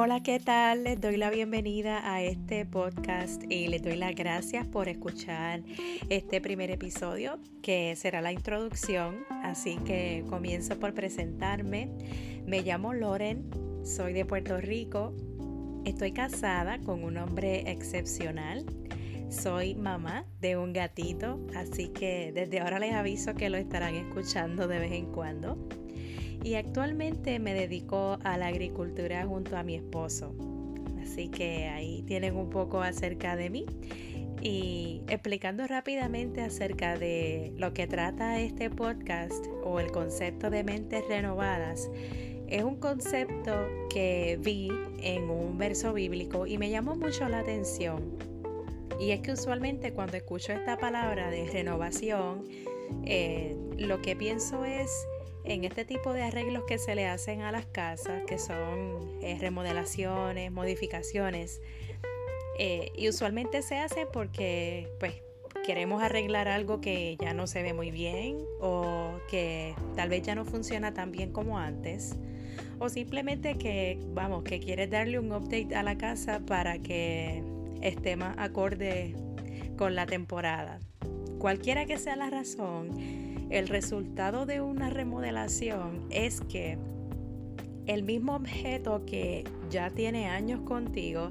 Hola, ¿qué tal? Les doy la bienvenida a este podcast y les doy las gracias por escuchar este primer episodio que será la introducción. Así que comienzo por presentarme. Me llamo Loren, soy de Puerto Rico, estoy casada con un hombre excepcional. Soy mamá de un gatito, así que desde ahora les aviso que lo estarán escuchando de vez en cuando y actualmente me dedico a la agricultura junto a mi esposo. Así que ahí tienen un poco acerca de mí y explicando rápidamente acerca de lo que trata este podcast o el concepto de mentes renovadas. Es un concepto que vi en un verso bíblico y me llamó mucho la atención. Y es que usualmente cuando escucho esta palabra de renovación, eh, lo que pienso es en este tipo de arreglos que se le hacen a las casas, que son eh, remodelaciones, modificaciones, eh, y usualmente se hace porque pues queremos arreglar algo que ya no se ve muy bien o que tal vez ya no funciona tan bien como antes o simplemente que vamos que quieres darle un update a la casa para que esté más acorde con la temporada. Cualquiera que sea la razón, el resultado de una remodelación es que el mismo objeto que ya tiene años contigo,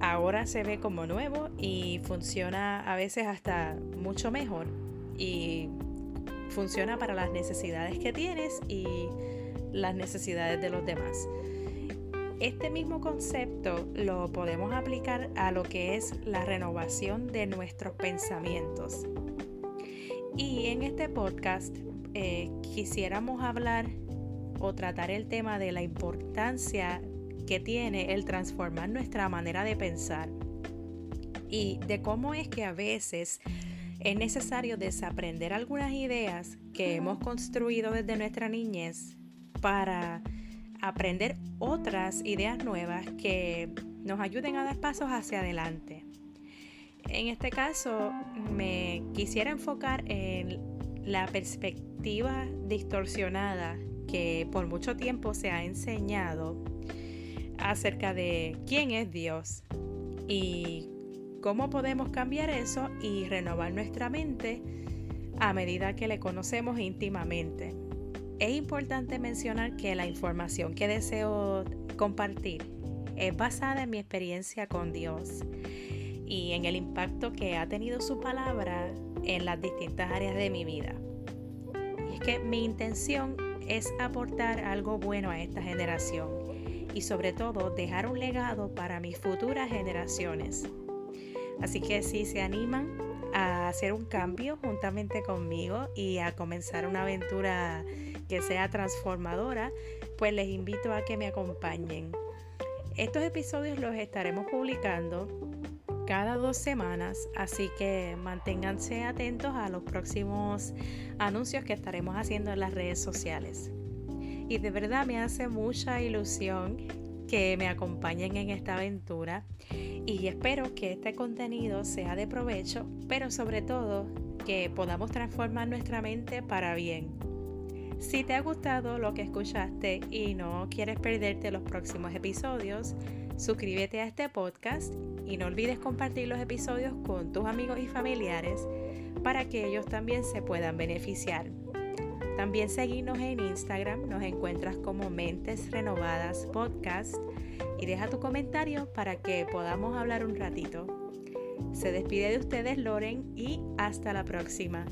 ahora se ve como nuevo y funciona a veces hasta mucho mejor y funciona para las necesidades que tienes y las necesidades de los demás. Este mismo concepto lo podemos aplicar a lo que es la renovación de nuestros pensamientos. Y en este podcast eh, quisiéramos hablar o tratar el tema de la importancia que tiene el transformar nuestra manera de pensar y de cómo es que a veces es necesario desaprender algunas ideas que hemos construido desde nuestra niñez para aprender otras ideas nuevas que nos ayuden a dar pasos hacia adelante. En este caso, me quisiera enfocar en la perspectiva distorsionada que por mucho tiempo se ha enseñado acerca de quién es Dios y cómo podemos cambiar eso y renovar nuestra mente a medida que le conocemos íntimamente. Es importante mencionar que la información que deseo compartir es basada en mi experiencia con Dios y en el impacto que ha tenido su palabra en las distintas áreas de mi vida. Es que mi intención es aportar algo bueno a esta generación y sobre todo dejar un legado para mis futuras generaciones. Así que si se animan a hacer un cambio juntamente conmigo y a comenzar una aventura que sea transformadora, pues les invito a que me acompañen. Estos episodios los estaremos publicando cada dos semanas, así que manténganse atentos a los próximos anuncios que estaremos haciendo en las redes sociales. Y de verdad me hace mucha ilusión que me acompañen en esta aventura y espero que este contenido sea de provecho, pero sobre todo que podamos transformar nuestra mente para bien. Si te ha gustado lo que escuchaste y no quieres perderte los próximos episodios, suscríbete a este podcast y no olvides compartir los episodios con tus amigos y familiares para que ellos también se puedan beneficiar. También seguirnos en Instagram, nos encuentras como Mentes Renovadas Podcast y deja tu comentario para que podamos hablar un ratito. Se despide de ustedes Loren y hasta la próxima.